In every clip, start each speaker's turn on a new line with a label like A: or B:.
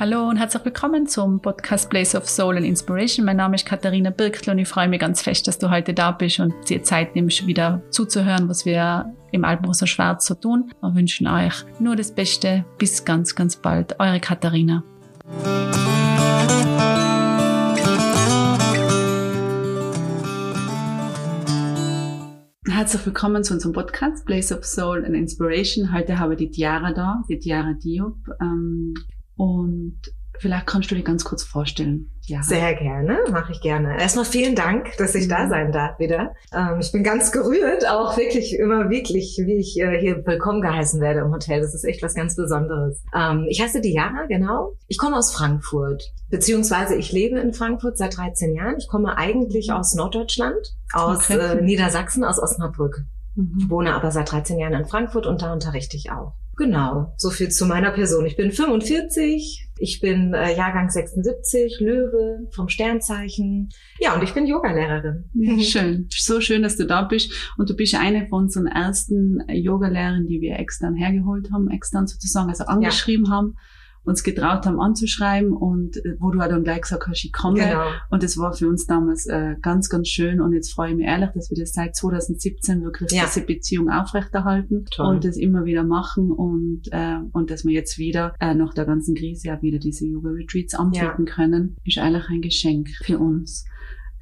A: Hallo und herzlich willkommen zum Podcast Place of Soul and Inspiration. Mein Name ist Katharina Birktl und ich freue mich ganz fest, dass du heute da bist und dir Zeit nimmst, wieder zuzuhören, was wir im Alpenrosa Schwarz so tun. Wir wünschen euch nur das Beste. Bis ganz, ganz bald. Eure Katharina. Herzlich willkommen zu unserem Podcast Place of Soul and Inspiration. Heute habe ich die Tiara da, die Tiara Diop. Ähm, und vielleicht kannst du dir ganz kurz vorstellen.
B: Ja. Sehr gerne, mache ich gerne. Erstmal vielen Dank, dass ich da mhm. sein darf wieder. Ähm, ich bin ganz gerührt, auch wirklich immer wirklich, wie ich äh, hier willkommen geheißen werde im Hotel. Das ist echt was ganz Besonderes. Ähm, ich heiße Diana, genau. Ich komme aus Frankfurt, beziehungsweise ich lebe in Frankfurt seit 13 Jahren. Ich komme eigentlich aus Norddeutschland, aus okay. äh, Niedersachsen, aus Osnabrück. Mhm. Wohne aber seit 13 Jahren in Frankfurt und da unterrichte ich auch. Genau, so viel zu meiner Person. Ich bin 45, ich bin äh, Jahrgang 76, Löwe vom Sternzeichen. Ja, und ich bin Yogalehrerin.
A: Schön, so schön, dass du da bist. Und du bist eine von unseren ersten Yogalehrern, die wir extern hergeholt haben, extern sozusagen, also angeschrieben ja. haben uns getraut haben anzuschreiben und äh, wo du halt dann gleich gesagt hast, ich komme. Genau. Und das war für uns damals äh, ganz, ganz schön und jetzt freue ich mich ehrlich, dass wir das seit 2017 wirklich ja. diese Beziehung aufrechterhalten Toll. und das immer wieder machen und, äh, und dass wir jetzt wieder äh, nach der ganzen Krise auch wieder diese Yoga-Retreats anbieten ja. können, ist eigentlich ein Geschenk für uns.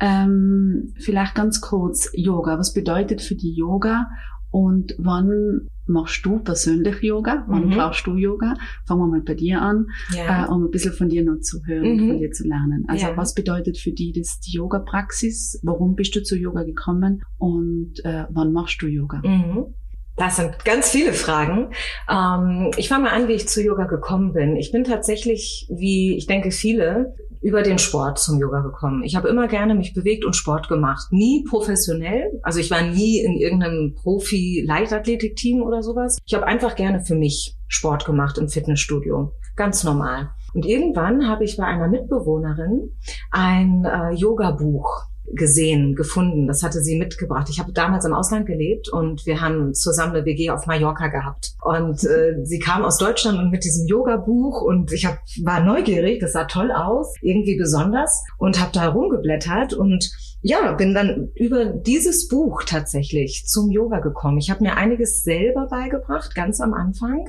A: Ähm, vielleicht ganz kurz Yoga. Was bedeutet für die Yoga und wann machst du persönlich Yoga? Wann mhm. brauchst du Yoga? Fangen wir mal bei dir an, ja. äh, um ein bisschen von dir noch zu hören, mhm. von dir zu lernen. Also ja. was bedeutet für dich das die Yoga-Praxis? Warum bist du zu Yoga gekommen? Und äh, wann machst du Yoga?
B: Mhm. Das sind ganz viele Fragen. Ähm, ich fange mal an, wie ich zu Yoga gekommen bin. Ich bin tatsächlich, wie ich denke viele, über den Sport zum Yoga gekommen. Ich habe immer gerne mich bewegt und Sport gemacht. Nie professionell. Also ich war nie in irgendeinem Profi-Leichtathletik-Team oder sowas. Ich habe einfach gerne für mich Sport gemacht im Fitnessstudio. Ganz normal. Und irgendwann habe ich bei einer Mitbewohnerin ein äh, Yoga-Buch gesehen, gefunden. Das hatte sie mitgebracht. Ich habe damals im Ausland gelebt und wir haben zusammen eine WG auf Mallorca gehabt. Und äh, sie kam aus Deutschland und mit diesem Yoga-Buch und ich hab, war neugierig, das sah toll aus, irgendwie besonders und habe da rumgeblättert und ja, bin dann über dieses Buch tatsächlich zum Yoga gekommen. Ich habe mir einiges selber beigebracht, ganz am Anfang,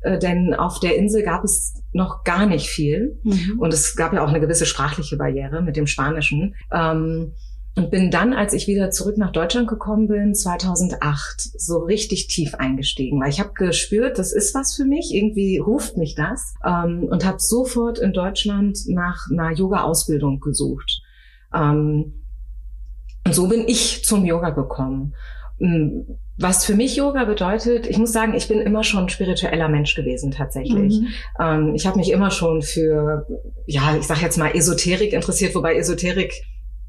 B: äh, denn auf der Insel gab es noch gar nicht viel mhm. und es gab ja auch eine gewisse sprachliche Barriere mit dem Spanischen. Ähm, und bin dann, als ich wieder zurück nach Deutschland gekommen bin, 2008, so richtig tief eingestiegen, weil ich habe gespürt, das ist was für mich, irgendwie ruft mich das ähm, und habe sofort in Deutschland nach einer Yoga-Ausbildung gesucht. Ähm, und so bin ich zum Yoga gekommen. Hm, was für mich Yoga bedeutet, ich muss sagen, ich bin immer schon ein spiritueller Mensch gewesen tatsächlich. Mhm. Ähm, ich habe mich immer schon für, ja, ich sage jetzt mal Esoterik interessiert, wobei Esoterik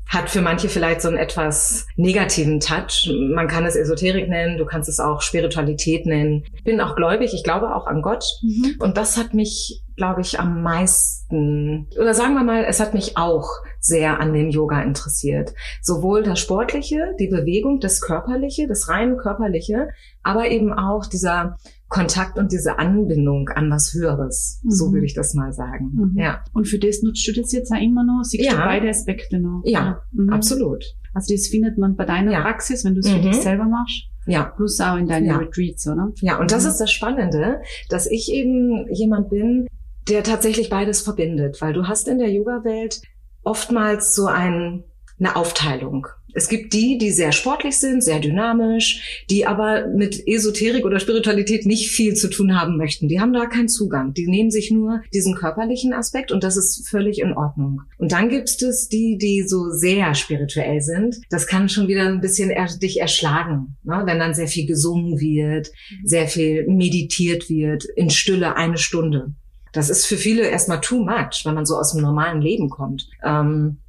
B: hat für manche vielleicht so einen etwas negativen Touch. Man kann es Esoterik nennen, du kannst es auch Spiritualität nennen. Ich bin auch gläubig, ich glaube auch an Gott. Mhm. Und das hat mich, glaube ich, am meisten, oder sagen wir mal, es hat mich auch sehr an dem Yoga interessiert. Sowohl das Sportliche, die Bewegung, das Körperliche, das rein Körperliche, aber eben auch dieser Kontakt und diese Anbindung an was Höheres. Mhm. So würde ich das mal sagen.
A: Mhm. Ja. Und für das nutzt du das jetzt auch immer noch? Siehst ja. du beide Aspekte noch?
B: Ja, mhm. absolut.
A: Also das findet man bei deiner ja. Praxis, wenn du es für dich mhm. selber machst?
B: Ja.
A: Plus auch in deinen ja. Retreats, oder?
B: Ja, und das mhm. ist das Spannende, dass ich eben jemand bin, der tatsächlich beides verbindet, weil du hast in der Yoga-Welt oftmals so ein, eine Aufteilung. Es gibt die, die sehr sportlich sind, sehr dynamisch, die aber mit Esoterik oder Spiritualität nicht viel zu tun haben möchten. Die haben da keinen Zugang. Die nehmen sich nur diesen körperlichen Aspekt und das ist völlig in Ordnung. Und dann gibt es die, die so sehr spirituell sind. Das kann schon wieder ein bisschen er dich erschlagen, ne? wenn dann sehr viel gesungen wird, sehr viel meditiert wird, in Stille eine Stunde. Das ist für viele erstmal too much, wenn man so aus dem normalen Leben kommt. Ähm,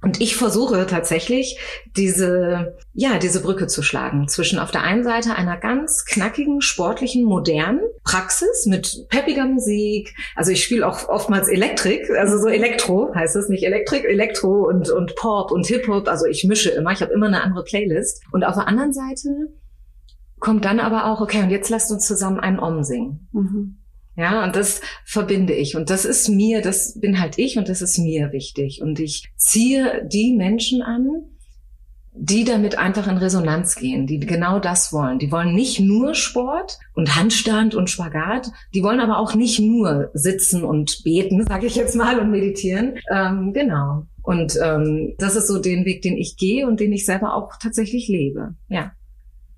B: und ich versuche tatsächlich, diese, ja, diese Brücke zu schlagen zwischen auf der einen Seite einer ganz knackigen, sportlichen, modernen Praxis mit peppiger Musik. Also ich spiele auch oftmals Elektrik, also so Elektro heißt es nicht Elektrik, Elektro und, und Pop und Hip-Hop. Also ich mische immer, ich habe immer eine andere Playlist. Und auf der anderen Seite kommt dann aber auch, okay, und jetzt lasst uns zusammen einen Om singen. Mhm. Ja, und das verbinde ich. Und das ist mir, das bin halt ich und das ist mir wichtig. Und ich ziehe die Menschen an, die damit einfach in Resonanz gehen, die genau das wollen. Die wollen nicht nur Sport und Handstand und Spagat, die wollen aber auch nicht nur sitzen und beten, sage ich jetzt mal, und meditieren. Ähm, genau. Und ähm, das ist so den Weg, den ich gehe und den ich selber auch tatsächlich lebe. Ja.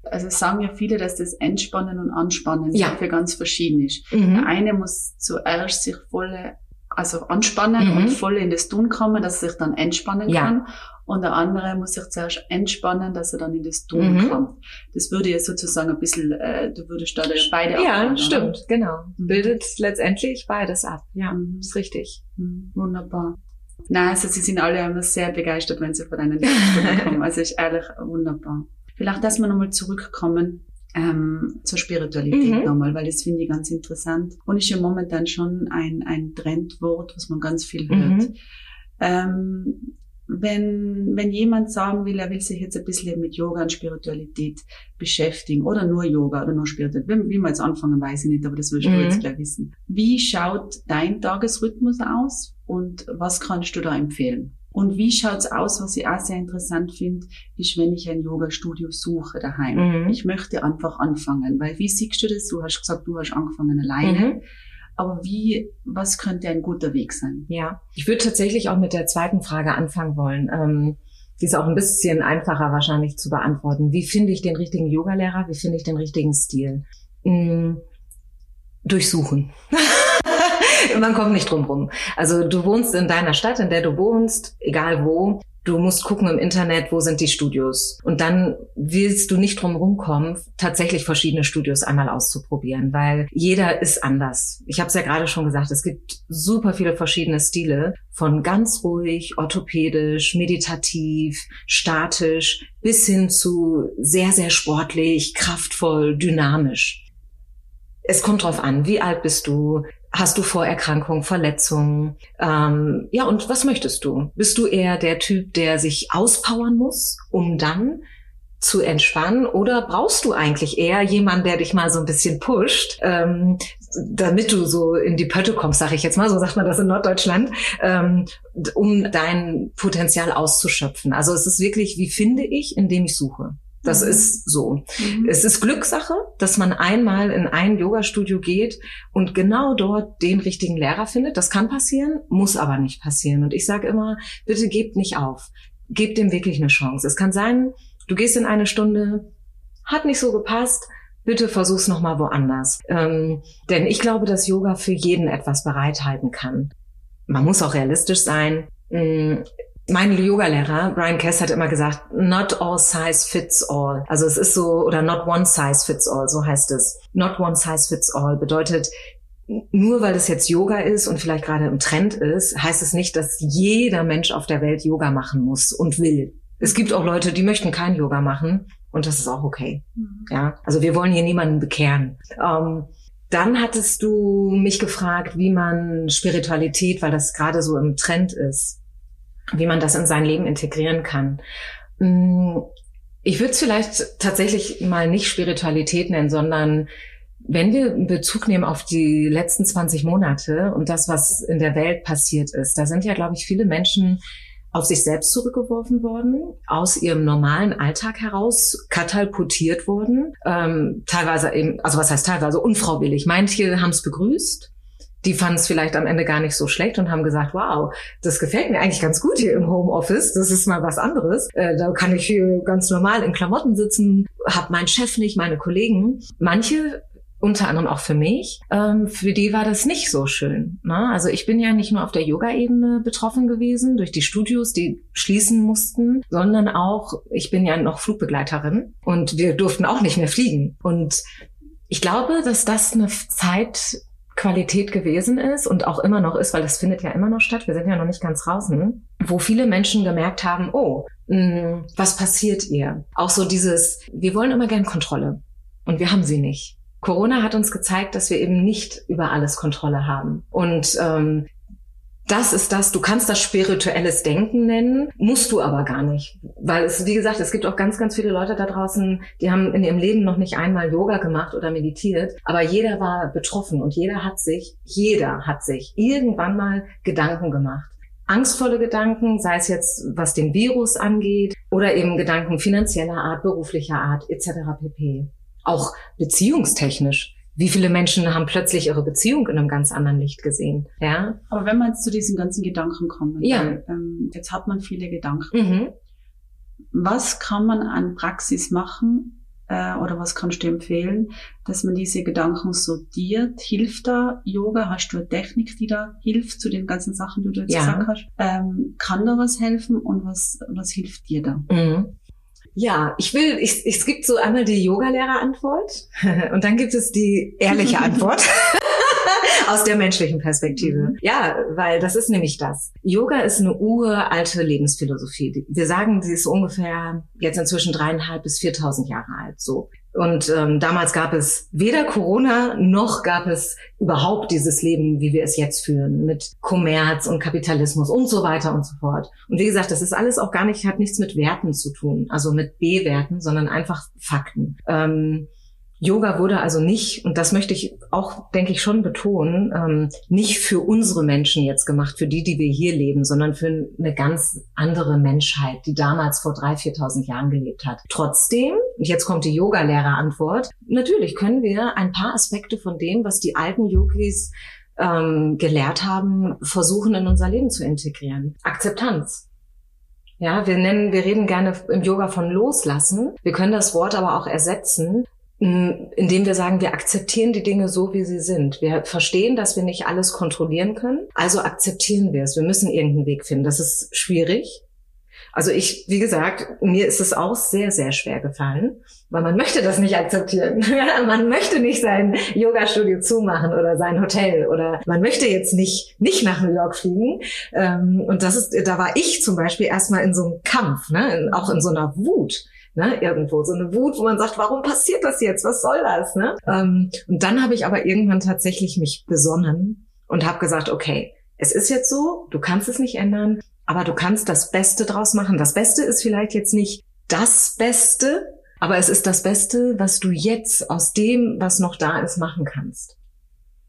A: Also sagen ja viele, dass das Entspannen und Anspannen ja. für ganz verschieden ist. Mhm. Der eine muss zuerst sich voll also anspannen mhm. und voll in das Tun kommen, dass er sich dann entspannen ja. kann. Und der andere muss sich zuerst entspannen, dass er dann in das Tun mhm. kommt. Das würde ja sozusagen ein bisschen, äh, du würdest da beide
B: Ja, abbauen, stimmt, oder? genau. Mhm. Bildet letztendlich beides ab. Ja, mhm. ist richtig.
A: Mhm. Wunderbar. Nein, also sie sind alle immer sehr begeistert, wenn sie von deinen Stunden kommen. Also ist ehrlich wunderbar. Vielleicht, dass wir nochmal zurückkommen ähm, zur Spiritualität mhm. nochmal, weil das finde ich ganz interessant. Und ist ja momentan schon ein, ein Trendwort, was man ganz viel hört. Mhm. Ähm, wenn, wenn jemand sagen will, er will sich jetzt ein bisschen mit Yoga und Spiritualität beschäftigen oder nur Yoga oder nur Spiritualität, wie, wie wir jetzt anfangen, weiß ich nicht, aber das du mhm. jetzt gleich wissen. Wie schaut dein Tagesrhythmus aus und was kannst du da empfehlen? Und wie schaut's aus, was ich auch sehr interessant finde, ist, wenn ich ein Yoga-Studio suche daheim. Mhm. Ich möchte einfach anfangen, weil wie siehst du das? Du hast gesagt, du hast angefangen alleine. Mhm. Aber wie, was könnte ein guter Weg sein?
B: Ja, ich würde tatsächlich auch mit der zweiten Frage anfangen wollen. Ähm, die ist auch ein bisschen einfacher wahrscheinlich zu beantworten. Wie finde ich den richtigen Yogalehrer? Wie finde ich den richtigen Stil? Mhm. Durchsuchen. Man kommt nicht drum rum. Also du wohnst in deiner Stadt, in der du wohnst, egal wo. Du musst gucken im Internet, wo sind die Studios. Und dann willst du nicht drum rumkommen, tatsächlich verschiedene Studios einmal auszuprobieren, weil jeder ist anders. Ich habe es ja gerade schon gesagt, es gibt super viele verschiedene Stile, von ganz ruhig, orthopädisch, meditativ, statisch, bis hin zu sehr, sehr sportlich, kraftvoll, dynamisch. Es kommt drauf an, wie alt bist du, Hast du Vorerkrankungen, Verletzungen? Ähm, ja, und was möchtest du? Bist du eher der Typ, der sich auspowern muss, um dann zu entspannen? Oder brauchst du eigentlich eher jemanden, der dich mal so ein bisschen pusht, ähm, damit du so in die Pötte kommst, sage ich jetzt mal, so sagt man das in Norddeutschland, ähm, um dein Potenzial auszuschöpfen. Also es ist wirklich, wie finde ich, indem ich suche. Das mhm. ist so. Mhm. Es ist Glückssache, dass man einmal in ein Yoga-Studio geht und genau dort den richtigen Lehrer findet. Das kann passieren, muss aber nicht passieren. Und ich sage immer, bitte gebt nicht auf. Gebt dem wirklich eine Chance. Es kann sein, du gehst in eine Stunde, hat nicht so gepasst, bitte versuch's nochmal woanders. Ähm, denn ich glaube, dass Yoga für jeden etwas bereithalten kann. Man muss auch realistisch sein. Mein Yoga-Lehrer, Brian Kess, hat immer gesagt, not all size fits all. Also es ist so, oder not one size fits all, so heißt es. Not one size fits all bedeutet, nur weil es jetzt Yoga ist und vielleicht gerade im Trend ist, heißt es nicht, dass jeder Mensch auf der Welt Yoga machen muss und will. Es gibt auch Leute, die möchten kein Yoga machen und das ist auch okay. Mhm. Ja, also wir wollen hier niemanden bekehren. Ähm, dann hattest du mich gefragt, wie man Spiritualität, weil das gerade so im Trend ist, wie man das in sein Leben integrieren kann. Mm, ich würde es vielleicht tatsächlich mal nicht Spiritualität nennen, sondern wenn wir Bezug nehmen auf die letzten 20 Monate und das, was in der Welt passiert ist, da sind ja, glaube ich, viele Menschen auf sich selbst zurückgeworfen worden, aus ihrem normalen Alltag heraus katapultiert worden, ähm, teilweise eben, also was heißt teilweise unfreiwillig. Manche haben es begrüßt, die fanden es vielleicht am Ende gar nicht so schlecht und haben gesagt, wow, das gefällt mir eigentlich ganz gut hier im Homeoffice. Das ist mal was anderes. Äh, da kann ich hier ganz normal in Klamotten sitzen, hab meinen Chef nicht, meine Kollegen. Manche unter anderem auch für mich, ähm, für die war das nicht so schön. Ne? Also ich bin ja nicht nur auf der Yoga-Ebene betroffen gewesen durch die Studios, die schließen mussten, sondern auch, ich bin ja noch Flugbegleiterin und wir durften auch nicht mehr fliegen. Und ich glaube, dass das eine Zeit Qualität gewesen ist und auch immer noch ist, weil das findet ja immer noch statt, wir sind ja noch nicht ganz draußen, wo viele Menschen gemerkt haben, oh, mh, hm, was passiert ihr? Auch so dieses, wir wollen immer gern Kontrolle und wir haben sie nicht. Corona hat uns gezeigt, dass wir eben nicht über alles Kontrolle haben. Und ähm, das ist das, du kannst das spirituelles Denken nennen, musst du aber gar nicht. Weil es, wie gesagt, es gibt auch ganz, ganz viele Leute da draußen, die haben in ihrem Leben noch nicht einmal Yoga gemacht oder meditiert, aber jeder war betroffen und jeder hat sich, jeder hat sich irgendwann mal Gedanken gemacht. Angstvolle Gedanken, sei es jetzt was den Virus angeht oder eben Gedanken finanzieller Art, beruflicher Art etc. pp. Auch beziehungstechnisch wie viele Menschen haben plötzlich ihre Beziehung in einem ganz anderen Licht gesehen? Ja.
A: Aber wenn man jetzt zu diesen ganzen Gedanken kommt, ja. Weil, ähm, jetzt hat man viele Gedanken. Mhm. Was kann man an Praxis machen äh, oder was kannst du empfehlen, dass man diese Gedanken sortiert? Hilft da Yoga? Hast du eine Technik, die da hilft zu den ganzen Sachen, die du jetzt ja. gesagt hast? Ähm, kann da was helfen und was, was hilft dir da?
B: Mhm. Ja, ich will, ich, es gibt so einmal die Yoga-Lehrer-Antwort und dann gibt es die ehrliche Antwort. aus der menschlichen Perspektive. Mhm. Ja, weil das ist nämlich das. Yoga ist eine uralte Lebensphilosophie. Wir sagen, sie ist ungefähr jetzt inzwischen dreieinhalb bis viertausend Jahre alt. So. Und ähm, damals gab es weder Corona noch gab es überhaupt dieses Leben, wie wir es jetzt führen, mit Kommerz und Kapitalismus und so weiter und so fort. Und wie gesagt, das ist alles auch gar nicht, hat nichts mit Werten zu tun, also mit B-Werten, sondern einfach Fakten. Ähm, Yoga wurde also nicht, und das möchte ich auch, denke ich, schon betonen, ähm, nicht für unsere Menschen jetzt gemacht, für die, die wir hier leben, sondern für eine ganz andere Menschheit, die damals vor 3.000, 4.000 Jahren gelebt hat. Trotzdem, jetzt kommt die Yoga-Lehrer-Antwort, natürlich können wir ein paar Aspekte von dem, was die alten Yogis ähm, gelehrt haben, versuchen in unser Leben zu integrieren. Akzeptanz. Ja, wir nennen, wir reden gerne im Yoga von loslassen. Wir können das Wort aber auch ersetzen indem wir sagen, wir akzeptieren die Dinge so, wie sie sind. Wir verstehen, dass wir nicht alles kontrollieren können, also akzeptieren wir es. Wir müssen irgendeinen Weg finden. Das ist schwierig. Also ich, wie gesagt, mir ist es auch sehr, sehr schwer gefallen, weil man möchte das nicht akzeptieren. man möchte nicht sein Yoga-Studio zumachen oder sein Hotel oder man möchte jetzt nicht, nicht nach New York fliegen. Ähm, und das ist, da war ich zum Beispiel erstmal in so einem Kampf, ne? auch in so einer Wut ne, irgendwo. So eine Wut, wo man sagt, warum passiert das jetzt? Was soll das? Ne? Ähm, und dann habe ich aber irgendwann tatsächlich mich besonnen und habe gesagt, okay, es ist jetzt so, du kannst es nicht ändern, aber du kannst das Beste draus machen. Das Beste ist vielleicht jetzt nicht das Beste, aber es ist das Beste, was du jetzt aus dem, was noch da ist, machen kannst.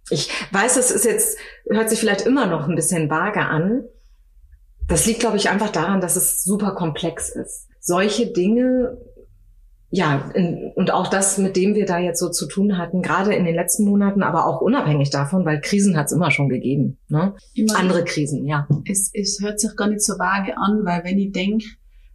B: Ich weiß, es ist jetzt, hört sich vielleicht immer noch ein bisschen vage an. Das liegt, glaube ich, einfach daran, dass es super komplex ist solche Dinge, ja, in, und auch das, mit dem wir da jetzt so zu tun hatten, gerade in den letzten Monaten, aber auch unabhängig davon, weil Krisen hat es immer schon gegeben. Ne? Immer, Andere Krisen, ja.
A: Es, es hört sich gar nicht so vage an, weil wenn ich denke,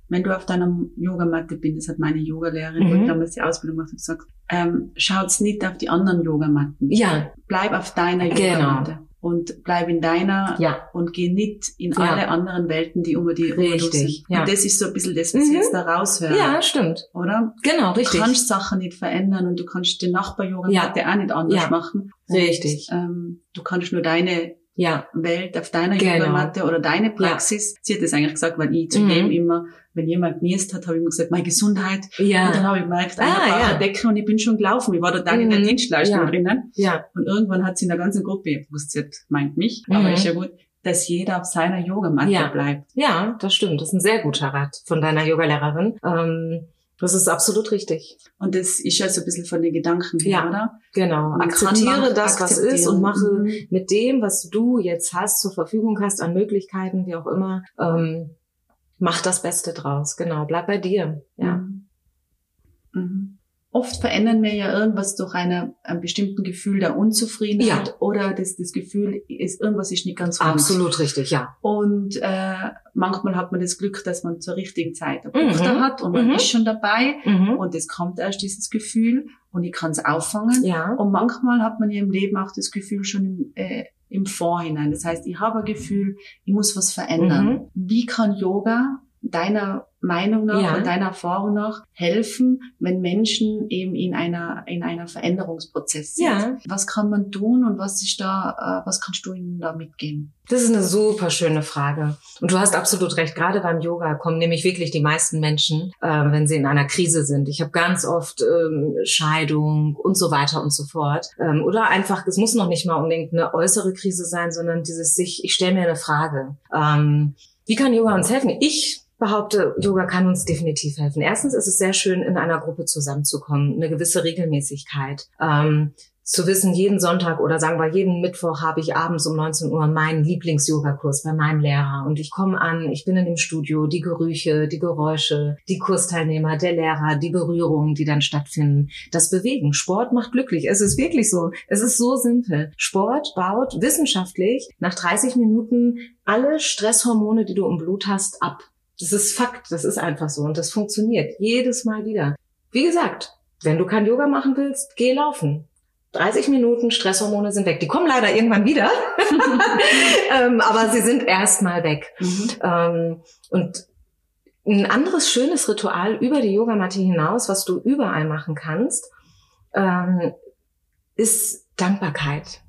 A: wenn du auf deiner Yogamatte bist, das hat meine Yogalehrerin, mhm. wo ich damals die Ausbildung gemacht habe, gesagt, ähm, schaut's nicht auf die anderen Yogamatten.
B: Ja.
A: Bleib auf deiner genau. Yogamatte. Genau und bleib in deiner
B: ja.
A: und geh nicht in ja. alle anderen Welten, die um die
B: Richtig.
A: Ja. Und das ist so ein bisschen das, was mhm. ich jetzt da raushöre.
B: Ja, stimmt.
A: Oder?
B: Genau, richtig.
A: Du kannst Sachen nicht verändern und du kannst den Nachbar-Yoga ja. auch nicht anders machen.
B: Richtig.
A: Und, ähm, du kannst nur deine
B: ja.
A: Welt auf deiner genau. Yogamatte oder deine Praxis. Ja. Sie hat das eigentlich gesagt, weil ich zu mhm. dem immer, wenn jemand genießt hat, habe ich immer gesagt, meine Gesundheit.
B: Ja.
A: Und dann habe ich gemerkt, ah, ja. eine Decke und ich bin schon gelaufen. Ich war da dann mhm. in der mhm. Dienstleistung
B: ja.
A: drinnen.
B: Ja.
A: Und irgendwann hat sie in der ganzen Gruppe, ich wusste jetzt, meint mich, mhm. aber ist ja gut, dass jeder auf seiner Yogamatte
B: ja.
A: bleibt.
B: Ja, das stimmt. Das ist ein sehr guter Rat von deiner Yogalehrerin. Ähm, das ist absolut richtig.
A: Und das ist ja so ein bisschen von den Gedanken her,
B: ja,
A: oder?
B: Genau. Man Akzeptiere das, was ist und mache mhm. mit dem, was du jetzt hast, zur Verfügung hast, an Möglichkeiten, wie auch immer, ähm, mach das Beste draus. Genau. Bleib bei dir. Ja. Mhm.
A: Mhm oft verändern wir ja irgendwas durch eine, ein bestimmten Gefühl der Unzufriedenheit ja. oder das, das Gefühl ist, irgendwas ist nicht ganz
B: gut. Absolut richtig, ja.
A: Und äh, manchmal hat man das Glück, dass man zur richtigen Zeit ein Buch mhm. hat und man mhm. ist schon dabei mhm. und es kommt erst dieses Gefühl und ich kann es auffangen.
B: Ja.
A: Und manchmal hat man ja im Leben auch das Gefühl schon im, äh, im Vorhinein. Das heißt, ich habe ein Gefühl, ich muss was verändern. Mhm. Wie kann Yoga deiner Meinung nach ja. und deiner Erfahrung nach helfen, wenn Menschen eben in einer in einer Veränderungsprozess sind? Ja. Was kann man tun und was ist da, äh, was kannst du ihnen da mitgeben?
B: Das ist eine super schöne Frage. Und du hast absolut recht. Gerade beim Yoga kommen nämlich wirklich die meisten Menschen, äh, wenn sie in einer Krise sind. Ich habe ganz oft ähm, Scheidung und so weiter und so fort. Ähm, oder einfach, es muss noch nicht mal unbedingt eine äußere Krise sein, sondern dieses sich, ich stelle mir eine Frage. Ähm, wie kann Yoga uns helfen? Ich behaupte, Yoga kann uns definitiv helfen. Erstens ist es sehr schön, in einer Gruppe zusammenzukommen, eine gewisse Regelmäßigkeit. Ähm, zu wissen, jeden Sonntag oder sagen wir jeden Mittwoch habe ich abends um 19 Uhr meinen Lieblings-Yoga-Kurs bei meinem Lehrer und ich komme an, ich bin in dem Studio, die Gerüche, die Geräusche, die Kursteilnehmer, der Lehrer, die Berührungen, die dann stattfinden, das Bewegen. Sport macht glücklich. Es ist wirklich so. Es ist so simpel. Sport baut wissenschaftlich nach 30 Minuten alle Stresshormone, die du im Blut hast, ab. Das ist Fakt. Das ist einfach so und das funktioniert jedes Mal wieder. Wie gesagt, wenn du kein Yoga machen willst, geh laufen 30 Minuten, Stresshormone sind weg. Die kommen leider irgendwann wieder, ähm, aber sie sind erstmal weg. Mhm. Ähm, und ein anderes schönes Ritual über die Yogamatte hinaus, was du überall machen kannst, ähm, ist Dankbarkeit.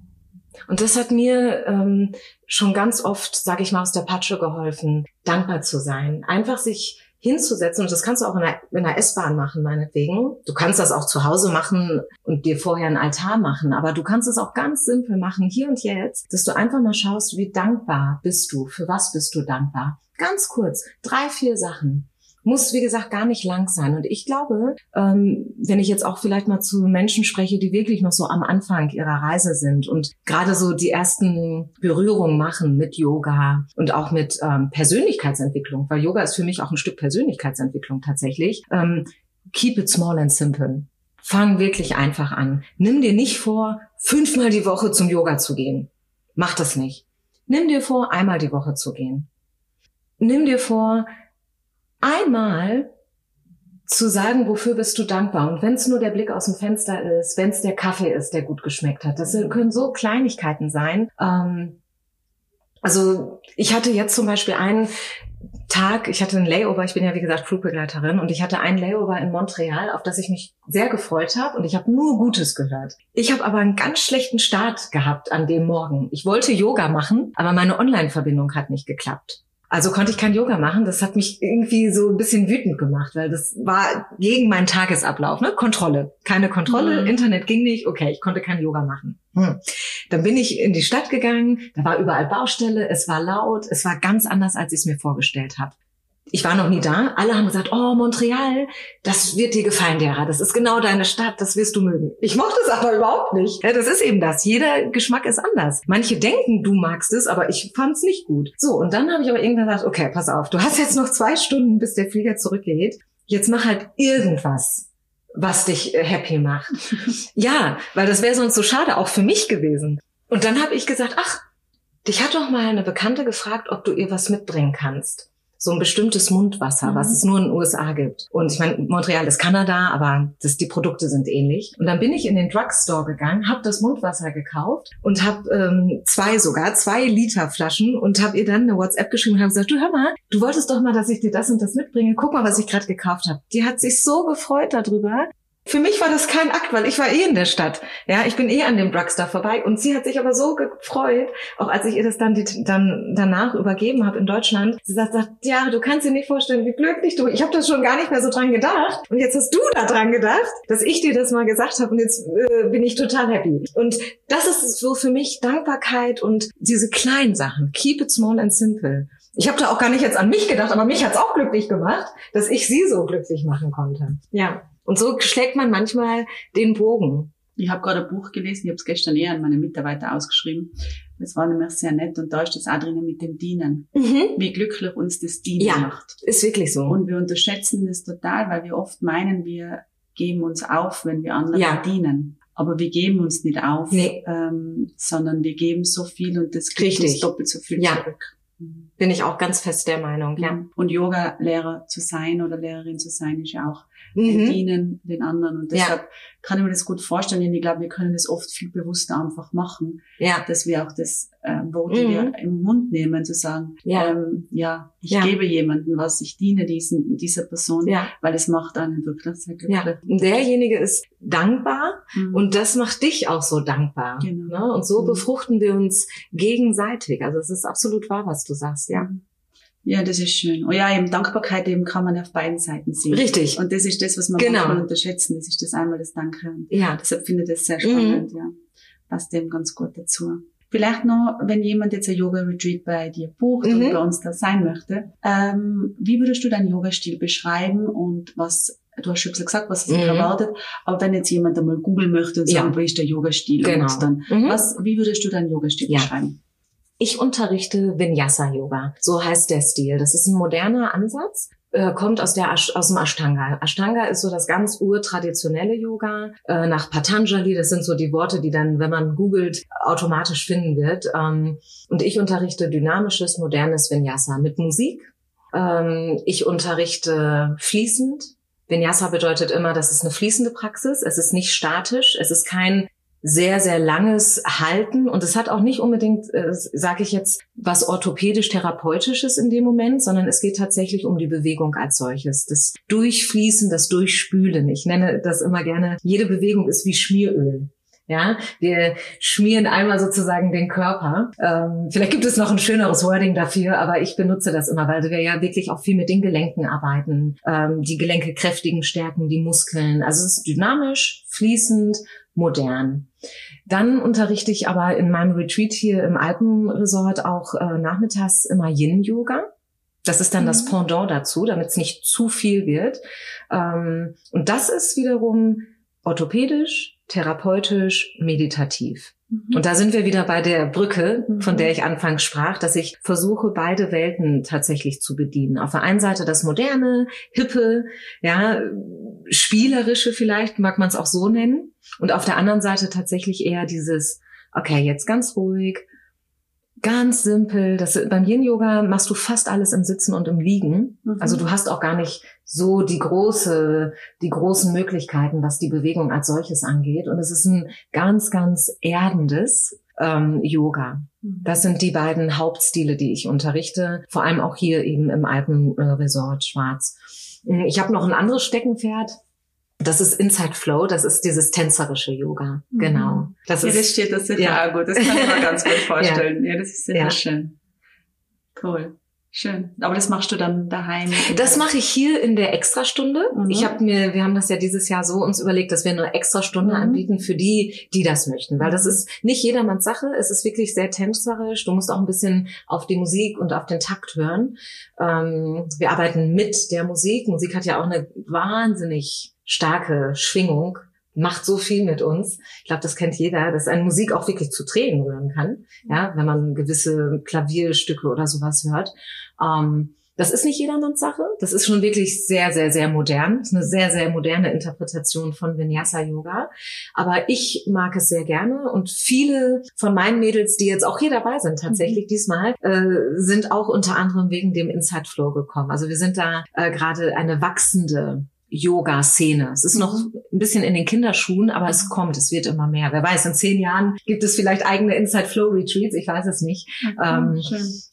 B: Und das hat mir ähm, schon ganz oft, sage ich mal, aus der Patsche geholfen, dankbar zu sein. Einfach sich hinzusetzen, und das kannst du auch in einer, in einer S-Bahn machen, meinetwegen. Du kannst das auch zu Hause machen und dir vorher einen Altar machen, aber du kannst es auch ganz simpel machen, hier und jetzt, dass du einfach mal schaust, wie dankbar bist du, für was bist du dankbar. Ganz kurz, drei, vier Sachen muss, wie gesagt, gar nicht lang sein. Und ich glaube, ähm, wenn ich jetzt auch vielleicht mal zu Menschen spreche, die wirklich noch so am Anfang ihrer Reise sind und gerade so die ersten Berührungen machen mit Yoga und auch mit ähm, Persönlichkeitsentwicklung, weil Yoga ist für mich auch ein Stück Persönlichkeitsentwicklung tatsächlich. Ähm, keep it small and simple. Fang wirklich einfach an. Nimm dir nicht vor, fünfmal die Woche zum Yoga zu gehen. Mach das nicht. Nimm dir vor, einmal die Woche zu gehen. Nimm dir vor, einmal zu sagen, wofür bist du dankbar? Und wenn es nur der Blick aus dem Fenster ist, wenn es der Kaffee ist, der gut geschmeckt hat, das können so Kleinigkeiten sein. Ähm, also ich hatte jetzt zum Beispiel einen Tag, ich hatte einen Layover, ich bin ja wie gesagt Flugbegleiterin und ich hatte einen Layover in Montreal, auf das ich mich sehr gefreut habe und ich habe nur Gutes gehört. Ich habe aber einen ganz schlechten Start gehabt an dem Morgen. Ich wollte Yoga machen, aber meine Online-Verbindung hat nicht geklappt. Also konnte ich kein Yoga machen. Das hat mich irgendwie so ein bisschen wütend gemacht, weil das war gegen meinen Tagesablauf. Ne? Kontrolle. Keine Kontrolle, mhm. Internet ging nicht. Okay, ich konnte kein Yoga machen. Hm. Dann bin ich in die Stadt gegangen. Da war überall Baustelle. Es war laut. Es war ganz anders, als ich es mir vorgestellt habe ich war noch nie da. Alle haben gesagt, oh, Montreal, das wird dir gefallen, Dera. Das ist genau deine Stadt, das wirst du mögen. Ich mochte es aber überhaupt nicht. Ja, das ist eben das. Jeder Geschmack ist anders. Manche denken, du magst es, aber ich fand es nicht gut. So, und dann habe ich aber irgendwann gesagt, okay, pass auf, du hast jetzt noch zwei Stunden, bis der Flieger zurückgeht. Jetzt mach halt irgendwas, was dich äh, happy macht. ja, weil das wäre sonst so schade, auch für mich gewesen. Und dann habe ich gesagt, ach, dich hat doch mal eine Bekannte gefragt, ob du ihr was mitbringen kannst so ein bestimmtes Mundwasser, mhm. was es nur in den USA gibt. Und ich meine, Montreal ist Kanada, aber das, die Produkte sind ähnlich. Und dann bin ich in den Drugstore gegangen, habe das Mundwasser gekauft und habe ähm, zwei sogar, zwei Liter Flaschen und habe ihr dann eine WhatsApp geschrieben und habe gesagt, du hör mal, du wolltest doch mal, dass ich dir das und das mitbringe. Guck mal, was ich gerade gekauft habe. Die hat sich so gefreut darüber. Für mich war das kein Akt, weil ich war eh in der Stadt. Ja, ich bin eh an dem Drugstore vorbei und sie hat sich aber so gefreut, auch als ich ihr das dann, die, dann danach übergeben habe in Deutschland. Sie sagt, sagt, ja, du kannst dir nicht vorstellen, wie glücklich du. Ich habe das schon gar nicht mehr so dran gedacht und jetzt hast du da dran gedacht, dass ich dir das mal gesagt habe und jetzt äh, bin ich total happy. Und das ist so für mich Dankbarkeit und diese kleinen Sachen. Keep it small and simple. Ich habe da auch gar nicht jetzt an mich gedacht, aber mich hat's auch glücklich gemacht, dass ich sie so glücklich machen konnte. Ja. Und so schlägt man manchmal den Bogen.
A: Ich habe gerade ein Buch gelesen, ich habe es gestern eher an meine Mitarbeiter ausgeschrieben. Das war nämlich sehr nett und da ist das auch drinnen mit dem Dienen. Mhm. Wie glücklich uns das Dienen ja, macht.
B: ist wirklich so.
A: Und wir unterschätzen das total, weil wir oft meinen, wir geben uns auf, wenn wir anderen ja. dienen. Aber wir geben uns nicht auf, nee. ähm, sondern wir geben so viel und das kriegt uns doppelt so viel ja. zurück.
B: Bin ich auch ganz fest der Meinung, ja.
A: Und Yoga-Lehrer zu sein oder Lehrerin zu sein, ist ja auch mhm. dienen den anderen. Und deshalb ja. kann ich mir das gut vorstellen. Und ich glaube, wir können das oft viel bewusster einfach machen, ja. dass wir auch das äh, Wort mhm. im Mund nehmen, zu sagen, ja, ähm, ja ich ja. gebe jemandem was, ich diene diesen, dieser Person, ja. weil es macht einen wirklich sehr glücklich. Ja.
B: Derjenige ist dankbar mhm. und das macht dich auch so dankbar. Genau. Ne? Und so mhm. befruchten wir uns gegenseitig. Also es ist absolut wahr, was du sagst, ja.
A: Ja, das ist schön. Oh ja, eben Dankbarkeit eben kann man auf beiden Seiten sehen.
B: Richtig.
A: Und das ist das, was man genau. manchmal unterschätzen. Das ist das einmal das Danke. Ja. Deshalb finde ich das sehr spannend, mhm. ja. Passt dem ganz gut dazu. Vielleicht noch, wenn jemand jetzt ein Yoga-Retreat bei dir bucht mhm. und bei uns da sein möchte, ähm, wie würdest du deinen Yoga-Stil beschreiben und was du hast schon gesagt, was es mhm. erwartet, aber wenn jetzt jemand einmal googeln möchte und sagen, ja. wie ist der Yoga-Stil, genau. dann, mhm. was, wie würdest du deinen Yoga-Stil ja. beschreiben?
B: Ich unterrichte Vinyasa Yoga. So heißt der Stil. Das ist ein moderner Ansatz äh, kommt aus der aus dem Ashtanga. Ashtanga ist so das ganz urtraditionelle Yoga äh, nach Patanjali. Das sind so die Worte, die dann, wenn man googelt, automatisch finden wird. Ähm, und ich unterrichte dynamisches, modernes Vinyasa mit Musik. Ähm, ich unterrichte fließend. Vinyasa bedeutet immer, das ist eine fließende Praxis. Es ist nicht statisch. Es ist kein sehr, sehr langes Halten. Und es hat auch nicht unbedingt, äh, sage ich jetzt, was orthopädisch-therapeutisches in dem Moment, sondern es geht tatsächlich um die Bewegung als solches. Das Durchfließen, das Durchspülen. Ich nenne das immer gerne, jede Bewegung ist wie Schmieröl. Ja, wir schmieren einmal sozusagen den Körper. Ähm, vielleicht gibt es noch ein schöneres Wording dafür, aber ich benutze das immer, weil wir ja wirklich auch viel mit den Gelenken arbeiten, ähm, die Gelenke kräftigen, stärken, die Muskeln. Also es ist dynamisch, fließend, modern. Dann unterrichte ich aber in meinem Retreat hier im Alpenresort auch äh, nachmittags immer Yin-Yoga. Das ist dann mhm. das Pendant dazu, damit es nicht zu viel wird. Ähm, und das ist wiederum orthopädisch, therapeutisch, meditativ. Mhm. Und da sind wir wieder bei der Brücke, von mhm. der ich anfangs sprach, dass ich versuche, beide Welten tatsächlich zu bedienen. Auf der einen Seite das moderne, hippe, ja, spielerische vielleicht, mag man es auch so nennen. Und auf der anderen Seite tatsächlich eher dieses, okay, jetzt ganz ruhig, ganz simpel. Das, beim Yin-Yoga machst du fast alles im Sitzen und im Liegen. Mhm. Also du hast auch gar nicht so die große, die großen Möglichkeiten, was die Bewegung als solches angeht. Und es ist ein ganz, ganz erdendes ähm, Yoga. Mhm. Das sind die beiden Hauptstile, die ich unterrichte. Vor allem auch hier eben im Alpenresort Schwarz. Ich habe noch ein anderes Steckenpferd. Das ist Inside Flow, das ist dieses tänzerische Yoga. Mhm. Genau.
A: Das ja, ist, das steht das sicher ja. gut. Das kann ich mir ganz gut vorstellen. ja. ja, das ist sehr ja. schön. Cool. Schön. Aber das machst du dann daheim?
B: Das mache ich hier in der Extrastunde. Mhm. Ich habe mir, wir haben das ja dieses Jahr so uns überlegt, dass wir eine Extrastunde mhm. anbieten für die, die das möchten, weil das mhm. ist nicht jedermanns Sache. Es ist wirklich sehr tänzerisch. Du musst auch ein bisschen auf die Musik und auf den Takt hören. Ähm, wir arbeiten mit der Musik. Musik hat ja auch eine wahnsinnig starke Schwingung, macht so viel mit uns. Ich glaube, das kennt jeder, dass eine Musik auch wirklich zu Tränen rühren kann, ja, wenn man gewisse Klavierstücke oder sowas hört. Ähm, das ist nicht jedermanns Sache. Das ist schon wirklich sehr, sehr, sehr modern. Das ist eine sehr, sehr moderne Interpretation von Vinyasa Yoga. Aber ich mag es sehr gerne und viele von meinen Mädels, die jetzt auch hier dabei sind, tatsächlich mhm. diesmal, äh, sind auch unter anderem wegen dem Inside Flow gekommen. Also wir sind da äh, gerade eine wachsende Yoga-Szene. Es ist noch mhm. ein bisschen in den Kinderschuhen, aber es kommt, es wird immer mehr. Wer weiß, in zehn Jahren gibt es vielleicht eigene Inside Flow Retreats, ich weiß es nicht. Okay, ähm,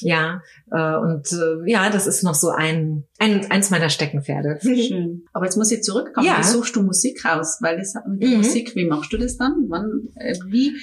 B: ja, äh, und äh, ja, das ist noch so ein, ein eins meiner Steckenpferde.
A: Schön. Aber jetzt muss ich zurückkommen. Ja. Wie suchst du Musik raus? Weil das mit mhm. Musik, wie machst du das dann? Wann, äh, wie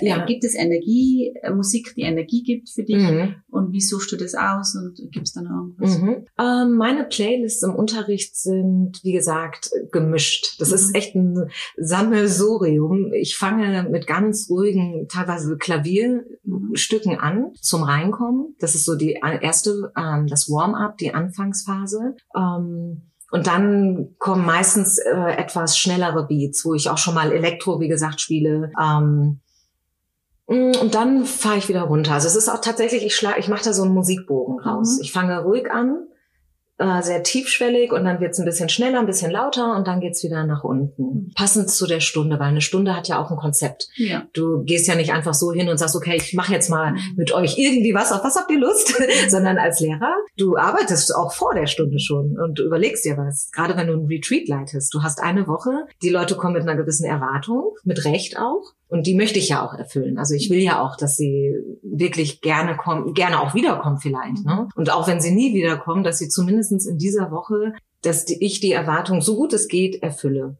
A: ja. Gibt es Energie, äh, Musik, die Energie gibt für dich? Mhm. Und wie suchst du das aus und gibst dann irgendwas?
B: Mhm. Ähm, meine Playlists im Unterricht sind, wie gesagt, gemischt. Das mhm. ist echt ein Sammelsurium. Ich fange mit ganz ruhigen, teilweise Klavierstücken an zum Reinkommen. Das ist so die erste, ähm, das Warm-up, die Anfangsphase. Ähm, und dann kommen meistens äh, etwas schnellere Beats, wo ich auch schon mal Elektro, wie gesagt, spiele. Ähm, und dann fahre ich wieder runter. Also es ist auch tatsächlich, ich schlag, ich mache da so einen Musikbogen raus. Mhm. Ich fange ruhig an, äh, sehr tiefschwellig und dann wird's ein bisschen schneller, ein bisschen lauter und dann geht's wieder nach unten. Mhm. Passend zu der Stunde, weil eine Stunde hat ja auch ein Konzept. Ja. Du gehst ja nicht einfach so hin und sagst, okay, ich mache jetzt mal mhm. mit euch irgendwie was, auf was habt ihr Lust? Sondern als Lehrer, du arbeitest auch vor der Stunde schon und überlegst dir was. Gerade wenn du ein Retreat leitest. Du hast eine Woche, die Leute kommen mit einer gewissen Erwartung, mit Recht auch. Und die möchte ich ja auch erfüllen. Also ich will ja auch, dass sie wirklich gerne kommen, gerne auch wiederkommen vielleicht. Ne? Und auch wenn sie nie wiederkommen, dass sie zumindestens in dieser Woche, dass ich die Erwartung, so gut es geht, erfülle.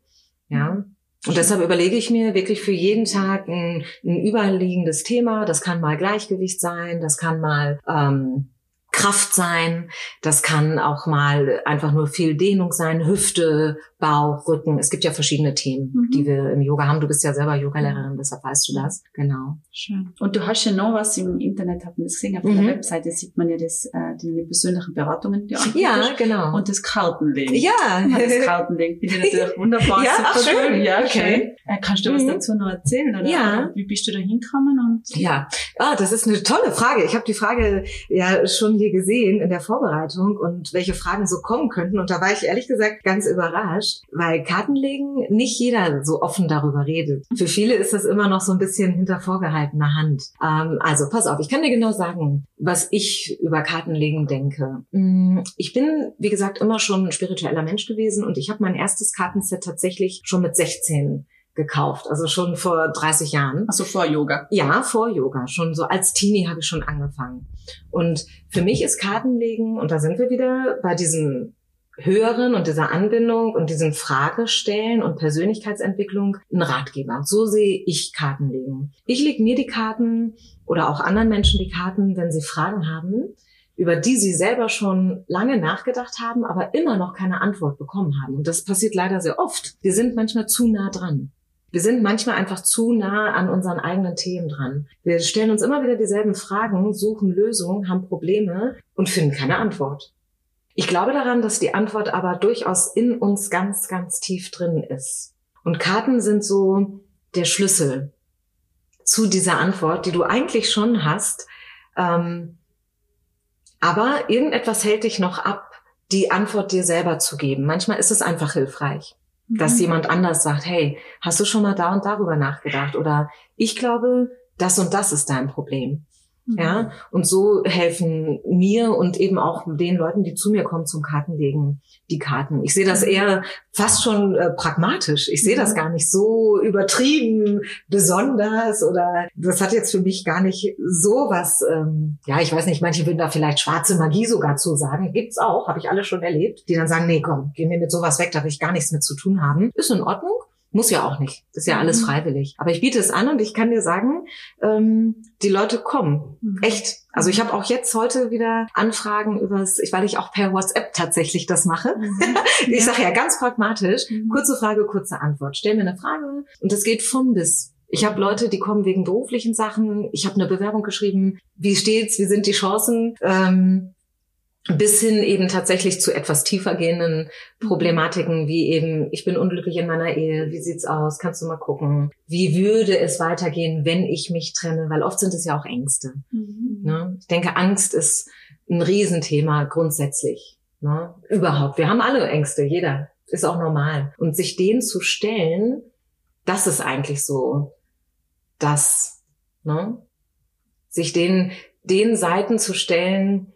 B: Ja. Und deshalb überlege ich mir wirklich für jeden Tag ein, ein überliegendes Thema. Das kann mal Gleichgewicht sein, das kann mal ähm, Kraft sein, das kann auch mal einfach nur viel Dehnung sein, Hüfte, Bauch, Rücken. Es gibt ja verschiedene Themen, mhm. die wir im Yoga haben. Du bist ja selber Yogalehrerin, deshalb weißt du das. Genau.
A: Schön. Und du hast ja noch was im Internet, hat man das gesehen, auf mhm. der Webseite sieht man ja das, äh, die persönlichen Beratungen, die
B: Ja, genau.
A: Und das Kartenlegen.
B: Ja.
A: Das Kartenlegen finde ich natürlich wunderbar.
B: ja, ach, schön.
A: Ja, okay. Äh, kannst du was mhm. dazu noch erzählen? Oder
B: ja.
A: Wie bist du da hingekommen? Und
B: ja, ah, das ist eine tolle Frage. Ich habe die Frage ja schon hier gesehen in der Vorbereitung und welche Fragen so kommen könnten. Und da war ich ehrlich gesagt ganz überrascht überrascht, weil Kartenlegen nicht jeder so offen darüber redet. Für viele ist das immer noch so ein bisschen hinter vorgehaltener Hand. Ähm, also pass auf, ich kann dir genau sagen, was ich über Kartenlegen denke. Mm, ich bin, wie gesagt, immer schon ein spiritueller Mensch gewesen und ich habe mein erstes Kartenset tatsächlich schon mit 16 gekauft, also schon vor 30 Jahren.
A: Also vor Yoga?
B: Ja, vor Yoga. Schon so als Teenie habe ich schon angefangen. Und für mich ist Kartenlegen, und da sind wir wieder bei diesem Hören und dieser Anbindung und diesen Fragestellen und Persönlichkeitsentwicklung ein Ratgeber. So sehe ich Karten legen. Ich lege mir die Karten oder auch anderen Menschen die Karten, wenn sie Fragen haben, über die sie selber schon lange nachgedacht haben, aber immer noch keine Antwort bekommen haben. Und das passiert leider sehr oft. Wir sind manchmal zu nah dran. Wir sind manchmal einfach zu nah an unseren eigenen Themen dran. Wir stellen uns immer wieder dieselben Fragen, suchen Lösungen, haben Probleme und finden keine Antwort. Ich glaube daran, dass die Antwort aber durchaus in uns ganz, ganz tief drin ist. Und Karten sind so der Schlüssel zu dieser Antwort, die du eigentlich schon hast. Ähm, aber irgendetwas hält dich noch ab, die Antwort dir selber zu geben. Manchmal ist es einfach hilfreich, mhm. dass jemand anders sagt, hey, hast du schon mal da und darüber nachgedacht? Oder ich glaube, das und das ist dein Problem. Ja, mhm. und so helfen mir und eben auch den Leuten, die zu mir kommen zum Kartenlegen, die Karten. Ich sehe das mhm. eher fast schon äh, pragmatisch. Ich sehe das mhm. gar nicht so übertrieben, besonders oder das hat jetzt für mich gar nicht so was, ähm, ja, ich weiß nicht, manche würden da vielleicht schwarze Magie sogar zu sagen. Gibt's auch, habe ich alle schon erlebt, die dann sagen, nee, komm, geh mir mit sowas weg, da will ich gar nichts mit zu tun haben. Ist in Ordnung. Muss ja auch nicht. Das ist ja alles mhm. freiwillig. Aber ich biete es an und ich kann dir sagen, ähm, die Leute kommen. Mhm. Echt. Also ich habe auch jetzt heute wieder Anfragen übers, weil ich auch per WhatsApp tatsächlich das mache. Mhm. ich sage ja ganz pragmatisch, mhm. kurze Frage, kurze Antwort. Stell mir eine Frage und das geht von bis. Ich habe Leute, die kommen wegen beruflichen Sachen. Ich habe eine Bewerbung geschrieben. Wie steht's? Wie sind die Chancen? Ähm, bis hin eben tatsächlich zu etwas tiefer gehenden Problematiken wie eben, ich bin unglücklich in meiner Ehe, wie sieht's aus, kannst du mal gucken, wie würde es weitergehen, wenn ich mich trenne, weil oft sind es ja auch Ängste. Mhm. Ne? Ich denke, Angst ist ein Riesenthema grundsätzlich. Ne? Überhaupt. Wir haben alle Ängste, jeder. Ist auch normal. Und sich denen zu stellen, das ist eigentlich so das, ne? Sich den, den Seiten zu stellen,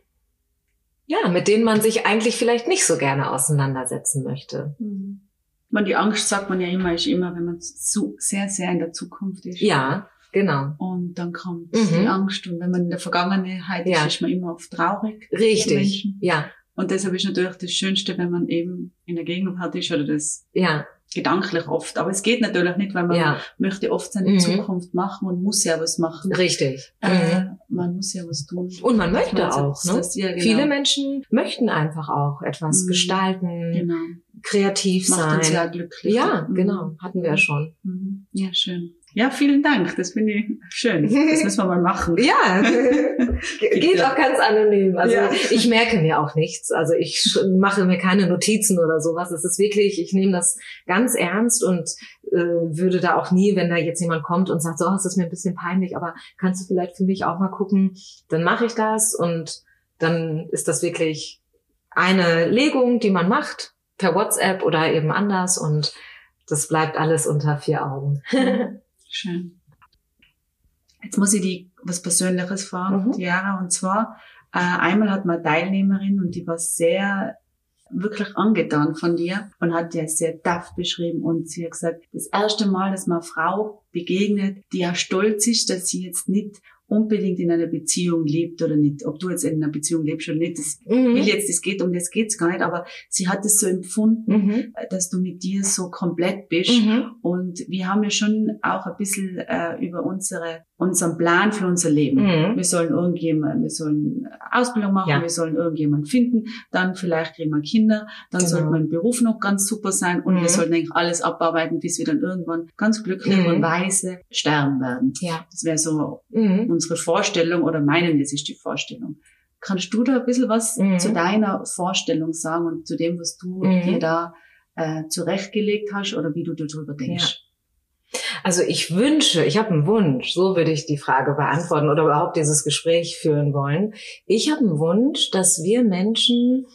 B: ja, mit denen man sich eigentlich vielleicht nicht so gerne auseinandersetzen möchte.
A: Mhm. Man, die Angst sagt man ja immer, ist immer, wenn man zu, sehr, sehr in der Zukunft ist.
B: Ja, genau.
A: Und dann kommt mhm. die Angst. Und wenn man in der Vergangenheit ja. ist, ist man immer oft traurig.
B: Richtig, ja.
A: Und deshalb ist natürlich das Schönste, wenn man eben in der Gegenwart ist oder das ja gedanklich oft. Aber es geht natürlich nicht, weil man ja. möchte oft seine mhm. Zukunft machen und muss ja was machen.
B: Richtig.
A: Äh, mhm. Man muss ja was tun.
B: Und man möchte man auch. Ne? Das, ja, genau. Viele Menschen möchten einfach auch etwas mhm. gestalten, genau. kreativ Macht sein. Uns
A: ja glücklich.
B: Ja, genau. Hatten wir ja schon.
A: Mhm. Ja, schön. Ja, vielen Dank. Das finde ich schön. Das müssen wir mal machen.
B: ja, geht auch ganz anonym. Also ja. ich merke mir auch nichts. Also ich mache mir keine Notizen oder sowas. Es ist wirklich, ich nehme das ganz ernst und äh, würde da auch nie, wenn da jetzt jemand kommt und sagt, so, es ist mir ein bisschen peinlich, aber kannst du vielleicht für mich auch mal gucken, dann mache ich das und dann ist das wirklich eine Legung, die man macht, per WhatsApp oder eben anders und das bleibt alles unter vier Augen.
A: Schön. Jetzt muss ich die was Persönliches fragen, mhm. Diara, und zwar, äh, einmal hat man Teilnehmerin und die war sehr wirklich angetan von dir und hat dir sehr daft beschrieben und sie hat gesagt, das erste Mal, dass man Frau begegnet, die ja stolz ist, dass sie jetzt nicht unbedingt in einer Beziehung lebt oder nicht. Ob du jetzt in einer Beziehung lebst oder nicht, das mhm. will jetzt, das geht, um das geht's gar nicht, aber sie hat es so empfunden, mhm. dass du mit dir so komplett bist. Mhm. Und wir haben ja schon auch ein bisschen äh, über unsere, unseren Plan für unser Leben. Mhm. Wir sollen irgendjemand, wir sollen Ausbildung machen, ja. wir sollen irgendjemand finden, dann vielleicht kriegen wir Kinder, dann genau. sollte mein Beruf noch ganz super sein und wir mhm. sollten eigentlich alles abarbeiten, bis wir dann irgendwann ganz glücklich mhm. und weise sterben werden. Ja. Das wäre so unsere Vorstellung oder meinen, das ist die Vorstellung. Kannst du da ein bisschen was mhm. zu deiner Vorstellung sagen und zu dem, was du mhm. dir da äh, zurechtgelegt hast oder wie du darüber denkst?
B: Ja. Also ich wünsche, ich habe einen Wunsch, so würde ich die Frage beantworten oder überhaupt dieses Gespräch führen wollen. Ich habe einen Wunsch, dass wir Menschen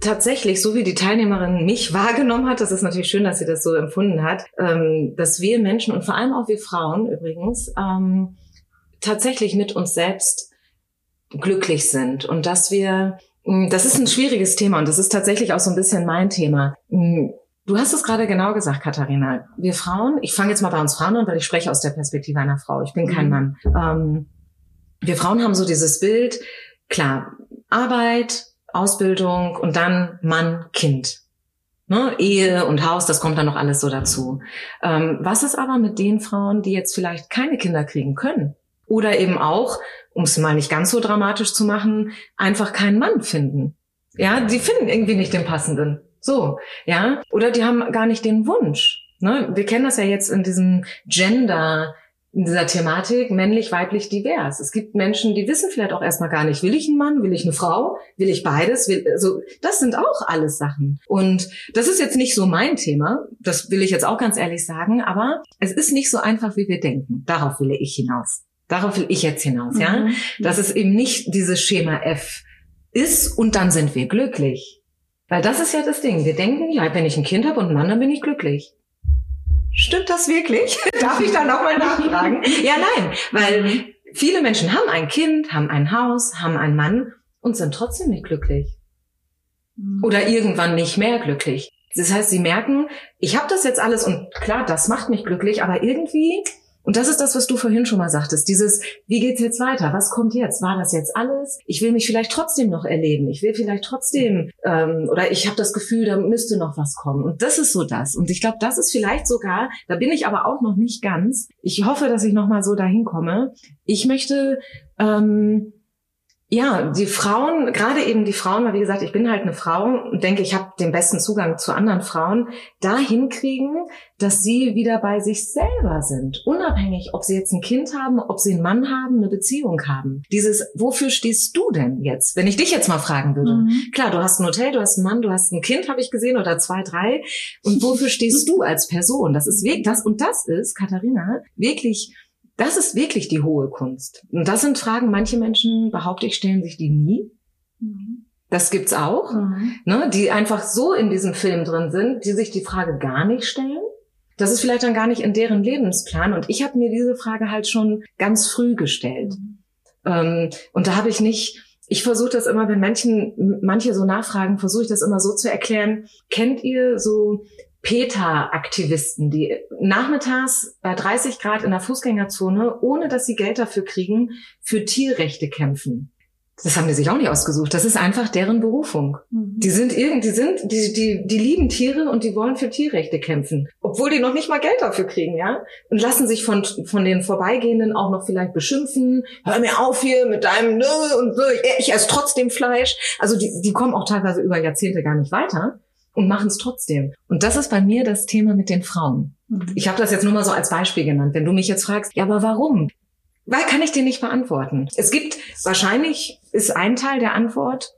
B: tatsächlich, so wie die Teilnehmerin mich wahrgenommen hat, das ist natürlich schön, dass sie das so empfunden hat, ähm, dass wir Menschen und vor allem auch wir Frauen übrigens ähm, tatsächlich mit uns selbst glücklich sind und dass wir, mm, das ist ein schwieriges Thema und das ist tatsächlich auch so ein bisschen mein Thema. Du hast es gerade genau gesagt, Katharina. Wir Frauen, ich fange jetzt mal bei uns Frauen an, weil ich spreche aus der Perspektive einer Frau. Ich bin kein mhm. Mann. Ähm, wir Frauen haben so dieses Bild, klar, Arbeit, Ausbildung und dann Mann, Kind. Ne, Ehe und Haus, das kommt dann noch alles so dazu. Ähm, was ist aber mit den Frauen, die jetzt vielleicht keine Kinder kriegen können? Oder eben auch, um es mal nicht ganz so dramatisch zu machen, einfach keinen Mann finden. Ja, die finden irgendwie nicht den passenden. So, ja. Oder die haben gar nicht den Wunsch. Ne? Wir kennen das ja jetzt in diesem Gender, in dieser Thematik männlich, weiblich, divers. Es gibt Menschen, die wissen vielleicht auch erstmal gar nicht, will ich einen Mann, will ich eine Frau, will ich beides, will, also, das sind auch alles Sachen. Und das ist jetzt nicht so mein Thema, das will ich jetzt auch ganz ehrlich sagen, aber es ist nicht so einfach, wie wir denken. Darauf will ich hinaus. Darauf will ich jetzt hinaus, mhm. ja. Dass es eben nicht dieses Schema F ist und dann sind wir glücklich. Weil das ist ja das Ding. Wir denken, ja, wenn ich ein Kind habe und einen Mann, dann bin ich glücklich. Stimmt das wirklich? Darf ich da nochmal nachfragen? ja, nein, weil viele Menschen haben ein Kind, haben ein Haus, haben einen Mann und sind trotzdem nicht glücklich. Mhm. Oder irgendwann nicht mehr glücklich. Das heißt, sie merken, ich habe das jetzt alles und klar, das macht mich glücklich, aber irgendwie und das ist das, was du vorhin schon mal sagtest. Dieses, wie geht's jetzt weiter? Was kommt jetzt? War das jetzt alles? Ich will mich vielleicht trotzdem noch erleben. Ich will vielleicht trotzdem, ähm, oder ich habe das Gefühl, da müsste noch was kommen. Und das ist so das. Und ich glaube, das ist vielleicht sogar, da bin ich aber auch noch nicht ganz. Ich hoffe, dass ich noch mal so dahin komme. Ich möchte ähm, ja, die Frauen, gerade eben die Frauen, weil wie gesagt, ich bin halt eine Frau und denke, ich habe den besten Zugang zu anderen Frauen, da hinkriegen, dass sie wieder bei sich selber sind. Unabhängig, ob sie jetzt ein Kind haben, ob sie einen Mann haben, eine Beziehung haben. Dieses, wofür stehst du denn jetzt? Wenn ich dich jetzt mal fragen würde. Mhm. Klar, du hast ein Hotel, du hast einen Mann, du hast ein Kind, habe ich gesehen, oder zwei, drei. Und wofür stehst du als Person? Das ist wirklich, das, und das ist, Katharina, wirklich das ist wirklich die hohe Kunst. Und das sind Fragen, manche Menschen, behaupte ich, stellen sich die nie. Mhm. Das gibt's auch, mhm. ne, die einfach so in diesem Film drin sind, die sich die Frage gar nicht stellen. Das ist vielleicht dann gar nicht in deren Lebensplan. Und ich habe mir diese Frage halt schon ganz früh gestellt. Mhm. Ähm, und da habe ich nicht, ich versuche das immer, wenn Menschen, manche so nachfragen, versuche ich das immer so zu erklären. Kennt ihr so PETA-Aktivisten, die nachmittags bei 30 Grad in der Fußgängerzone, ohne dass sie Geld dafür kriegen, für Tierrechte kämpfen. Das haben die sich auch nicht ausgesucht. Das ist einfach deren Berufung. Mhm. Die sind irgendwie, die sind, die, die, die lieben Tiere und die wollen für Tierrechte kämpfen. Obwohl die noch nicht mal Geld dafür kriegen, ja? Und lassen sich von, von den Vorbeigehenden auch noch vielleicht beschimpfen. Hör mir auf hier mit deinem, ne, und so. Ich esse trotzdem Fleisch. Also die, die kommen auch teilweise über Jahrzehnte gar nicht weiter und machen es trotzdem. Und das ist bei mir das Thema mit den Frauen. Mhm. Ich habe das jetzt nur mal so als Beispiel genannt. Wenn du mich jetzt fragst, ja, aber warum? Weil kann ich dir nicht beantworten. Es gibt, wahrscheinlich ist ein Teil der Antwort,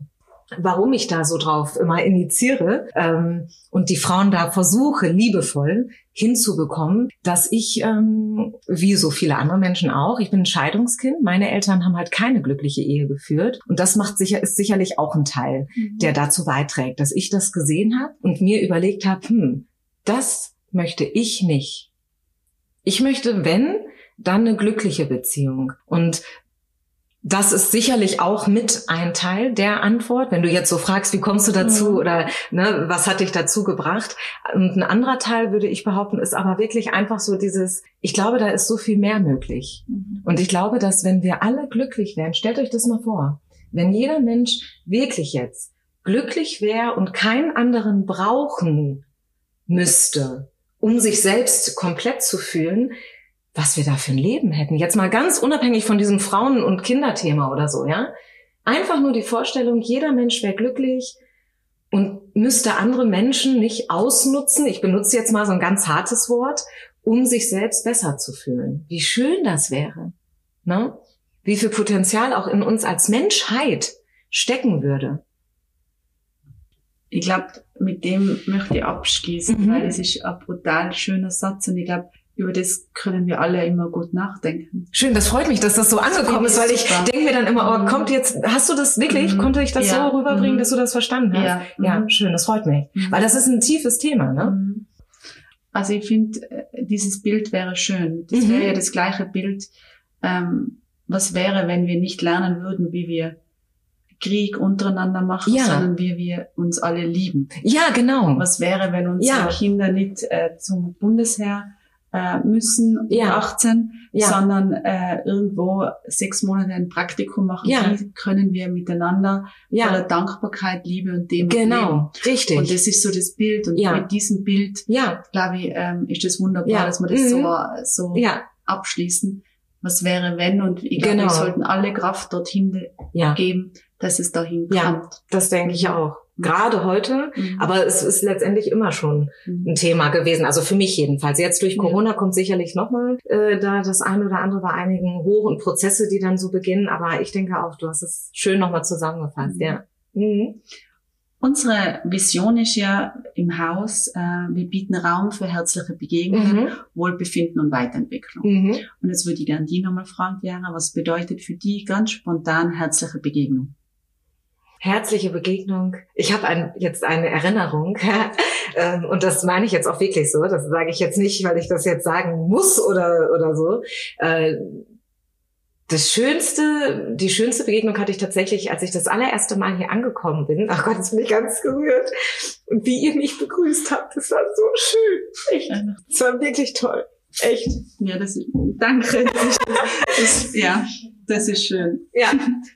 B: warum ich da so drauf immer initiiere ähm, und die Frauen da versuche, liebevoll, hinzubekommen, dass ich, ähm, wie so viele andere Menschen auch, ich bin ein Scheidungskind. Meine Eltern haben halt keine glückliche Ehe geführt. Und das macht sicher, ist sicherlich auch ein Teil, mhm. der dazu beiträgt, dass ich das gesehen habe und mir überlegt habe, hm, das möchte ich nicht. Ich möchte, wenn, dann eine glückliche Beziehung. Und das ist sicherlich auch mit ein Teil der Antwort. Wenn du jetzt so fragst, wie kommst du dazu mhm. oder ne, was hat dich dazu gebracht? Und ein anderer Teil, würde ich behaupten, ist aber wirklich einfach so dieses, ich glaube, da ist so viel mehr möglich. Mhm. Und ich glaube, dass wenn wir alle glücklich wären, stellt euch das mal vor, wenn jeder Mensch wirklich jetzt glücklich wäre und keinen anderen brauchen müsste, um sich selbst komplett zu fühlen, was wir da für ein Leben hätten. Jetzt mal ganz unabhängig von diesem Frauen- und Kinderthema oder so, ja. Einfach nur die Vorstellung, jeder Mensch wäre glücklich und müsste andere Menschen nicht ausnutzen. Ich benutze jetzt mal so ein ganz hartes Wort, um sich selbst besser zu fühlen. Wie schön das wäre, ne? Wie viel Potenzial auch in uns als Menschheit stecken würde.
A: Ich glaube, mit dem möchte ich abschließen, mhm. weil es ist ein brutal schöner Satz und ich glaube, über das können wir alle immer gut nachdenken.
B: Schön, das freut mich, dass das so angekommen ist, weil ich denke mir dann immer, oh, mhm. kommt jetzt, hast du das wirklich? Mhm. Konnte ich das ja. so rüberbringen, mhm. dass du das verstanden hast? Ja, ja mhm. schön, das freut mich. Mhm. Weil das ist ein tiefes Thema, ne? Mhm.
A: Also ich finde, äh, dieses Bild wäre schön. Das wäre ja das gleiche Bild. Ähm, was wäre, wenn wir nicht lernen würden, wie wir Krieg untereinander machen, ja. sondern wie wir uns alle lieben.
B: Ja, genau.
A: Was wäre, wenn unsere ja. Kinder nicht äh, zum Bundesheer äh, müssen, ja. 18, ja. sondern äh, irgendwo sechs Monate ein Praktikum machen. Ja. Wie können wir miteinander ja. voller Dankbarkeit, Liebe und Demut
B: Genau,
A: leben.
B: richtig.
A: Und das ist so das Bild. Und ja. mit diesem Bild, ja. glaube ich, ähm, ist das wunderbar, ja. dass wir das mhm. so, so ja. abschließen. Was wäre, wenn? Und ich glaube, genau. wir sollten alle Kraft dorthin geben, dass es dahin kommt.
B: Das denke ich auch gerade heute, mhm. aber es ist letztendlich immer schon mhm. ein Thema gewesen. Also für mich jedenfalls. Jetzt durch Corona kommt sicherlich nochmal äh, da das eine oder andere bei einigen hoch und Prozesse, die dann so beginnen. Aber ich denke auch, du hast es schön nochmal zusammengefasst, mhm. ja. Mhm.
A: Unsere Vision ist ja im Haus, äh, wir bieten Raum für herzliche Begegnungen, mhm. Wohlbefinden und Weiterentwicklung. Mhm. Und jetzt würde ich gerne die nochmal fragen, Jana, was bedeutet für die ganz spontan herzliche Begegnung?
B: Herzliche Begegnung. Ich habe ein, jetzt eine Erinnerung ähm, und das meine ich jetzt auch wirklich so. Das sage ich jetzt nicht, weil ich das jetzt sagen muss oder oder so. Äh, das schönste, die schönste Begegnung hatte ich tatsächlich, als ich das allererste Mal hier angekommen bin. Ach Gott, jetzt bin ich ganz gerührt. Und wie ihr mich begrüßt habt, das war so schön. Echt. Es war wirklich toll. Echt.
A: Ja, das, danke. Das, ja, das ist schön.
B: Ja,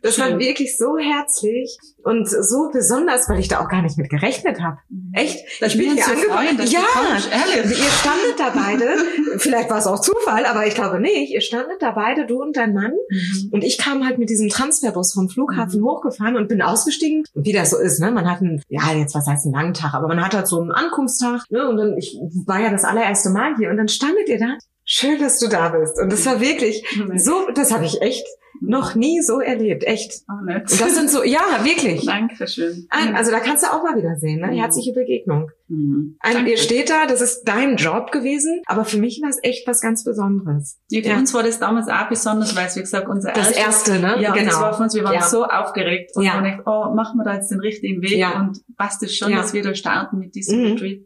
B: das schön. war wirklich so herzlich und so besonders, weil ich da auch gar nicht mit gerechnet habe. Mhm. Echt?
A: Das ich bin hier angekommen.
B: Ja, ehrlich. Ihr standet da beide. vielleicht war es auch Zufall, aber ich glaube nicht. Ihr standet da beide, du und dein Mann. Mhm. Und ich kam halt mit diesem Transferbus vom Flughafen mhm. hochgefahren und bin ausgestiegen. Wie das so ist, ne? Man hat einen, ja, jetzt was heißt einen langen Tag, aber man hat halt so einen Ankunftstag, ne? Und dann, ich war ja das allererste Mal hier und dann standet ihr da. Schön, dass du da bist. Und das war wirklich so, das habe ich echt noch nie so erlebt, echt. Oh. Und das sind so, ja, wirklich.
A: Dankeschön.
B: also da kannst du auch mal wieder sehen, ne? Mhm. Herzliche Begegnung. Mhm. Ein, ihr steht da, das ist dein Job gewesen, aber für mich war es echt was ganz Besonderes.
A: Ja, für ja. uns war das damals auch besonders, weil es, wie gesagt, unser
B: Das erstes, erste, ne?
A: Ja, genau. das war für uns, wir waren ja. so aufgeregt und ja. haben gedacht, oh, machen wir da jetzt den richtigen Weg ja. und passt es schon, dass wir da starten mit diesem mhm. Retreat.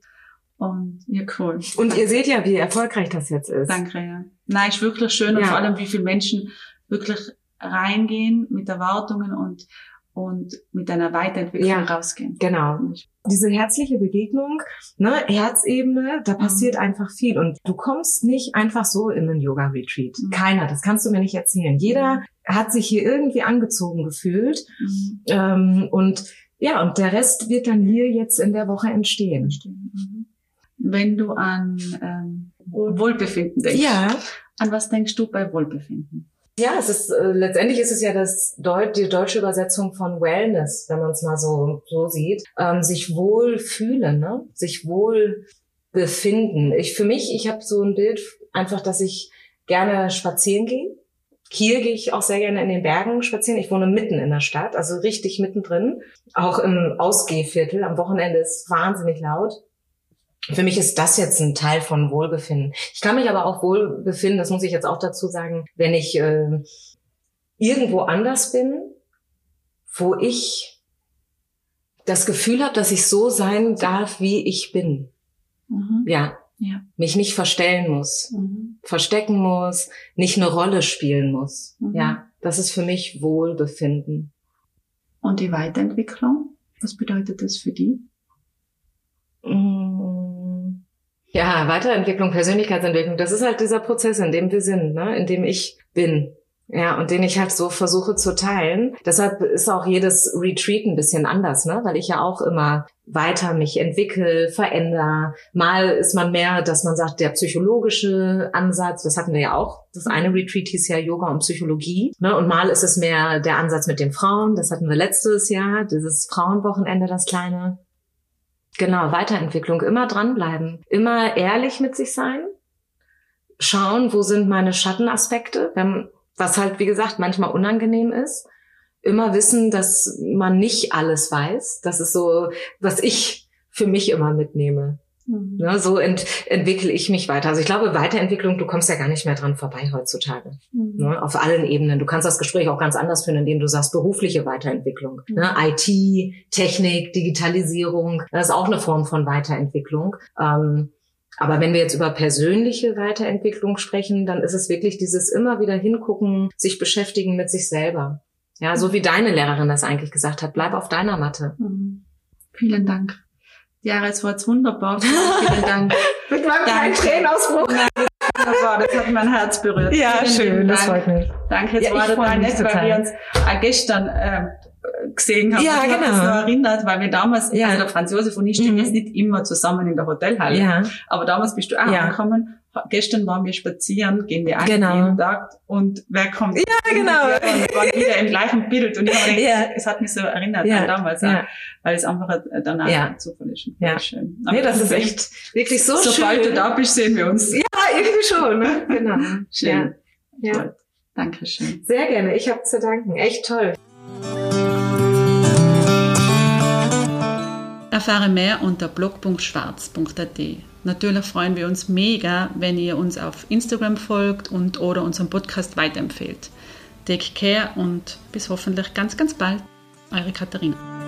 A: Und ja, cool.
B: Und Danke. ihr seht ja, wie erfolgreich das jetzt ist.
A: Danke, ja. Nein, ist wirklich schön und vor allem, wie viele Menschen wirklich reingehen mit Erwartungen und und mit einer Weiterentwicklung ja, rausgehen.
B: Genau. Diese herzliche Begegnung, ne, Herzebene, da mhm. passiert mhm. einfach viel. Und du kommst nicht einfach so in einen Yoga-Retreat. Mhm. Keiner, das kannst du mir nicht erzählen. Jeder mhm. hat sich hier irgendwie angezogen gefühlt. Mhm. Ähm, und ja, und der Rest wird dann hier jetzt in der Woche entstehen.
A: Wenn du an ähm, Wohlbefinden denkst, ja. an was denkst du bei Wohlbefinden?
B: Ja, es ist äh, letztendlich ist es ja das Deut die deutsche Übersetzung von Wellness, wenn man es mal so so sieht, ähm, sich wohl fühlen, ne? sich wohl befinden. Ich für mich, ich habe so ein Bild einfach, dass ich gerne spazieren gehe. Hier gehe ich auch sehr gerne in den Bergen spazieren. Ich wohne mitten in der Stadt, also richtig mittendrin, auch im Ausgehviertel. Am Wochenende ist wahnsinnig laut. Für mich ist das jetzt ein Teil von Wohlbefinden. Ich kann mich aber auch wohlbefinden, das muss ich jetzt auch dazu sagen, wenn ich äh, irgendwo anders bin, wo ich das Gefühl habe, dass ich so sein darf, wie ich bin. Mhm. Ja. ja. Mich nicht verstellen muss, mhm. verstecken muss, nicht eine Rolle spielen muss. Mhm. Ja, das ist für mich Wohlbefinden.
A: Und die Weiterentwicklung, was bedeutet das für die?
B: Mm. Ja, Weiterentwicklung, Persönlichkeitsentwicklung, das ist halt dieser Prozess, in dem wir sind, ne? in dem ich bin. Ja, und den ich halt so versuche zu teilen. Deshalb ist auch jedes Retreat ein bisschen anders, ne? Weil ich ja auch immer weiter mich entwickle, verändere. Mal ist man mehr, dass man sagt, der psychologische Ansatz, das hatten wir ja auch. Das eine Retreat hieß ja Yoga und Psychologie. Ne? Und mal ist es mehr der Ansatz mit den Frauen. Das hatten wir letztes Jahr, dieses Frauenwochenende, das kleine. Genau, Weiterentwicklung. Immer dranbleiben. Immer ehrlich mit sich sein. Schauen, wo sind meine Schattenaspekte. Wenn was halt, wie gesagt, manchmal unangenehm ist. Immer wissen, dass man nicht alles weiß. Das ist so, was ich für mich immer mitnehme. Mhm. Ja, so ent, entwickle ich mich weiter. Also ich glaube, Weiterentwicklung, du kommst ja gar nicht mehr dran vorbei heutzutage. Mhm. Ne, auf allen Ebenen. Du kannst das Gespräch auch ganz anders führen, indem du sagst, berufliche Weiterentwicklung. Mhm. Ne, IT, Technik, Digitalisierung, das ist auch eine Form von Weiterentwicklung. Ähm, aber wenn wir jetzt über persönliche Weiterentwicklung sprechen, dann ist es wirklich dieses immer wieder hingucken, sich beschäftigen mit sich selber. Ja, so wie deine Lehrerin das eigentlich gesagt hat, bleib auf deiner Matte. Mhm.
A: Vielen Dank. Ja, es war jetzt wunderbar. Vielen Dank.
B: mit meinem kleinen Tränenausbruch.
A: Wunderbar, das hat mein Herz berührt.
B: Ja, Vielen schön, das freut mich.
A: Danke, jetzt ja, war total nett, weil wir uns äh, gestern äh, gesehen haben.
B: Ja,
A: ich
B: genau.
A: Ich noch erinnert, weil wir damals, ja. also der Franz Josef und ich stehen mhm. jetzt nicht immer zusammen in der Hotelhalle. Ja. Aber damals bist du auch ja. angekommen. Gestern waren wir spazieren, gehen wir eigentlich genau. jeden Tag und wer kommt?
B: Ja, genau.
A: Und waren wieder im gleichen Bild und ich habe gedacht, ja. es hat mich so erinnert ja. an damals, ja. weil es einfach danach ja. Zufall ist.
B: Ja. Schön. Aber nee, das ist echt wirklich so
A: schön. Sobald du da bist, sehen wir uns.
B: Ja, irgendwie schon. Ne? Genau.
A: Schön. Ja. ja. Dankeschön.
B: Sehr gerne. Ich habe zu danken. Echt toll.
A: Erfahre mehr unter blog.schwarz.at. Natürlich freuen wir uns mega, wenn ihr uns auf Instagram folgt und oder unseren Podcast weiterempfehlt. Take care und bis hoffentlich ganz, ganz bald. Eure Katharina.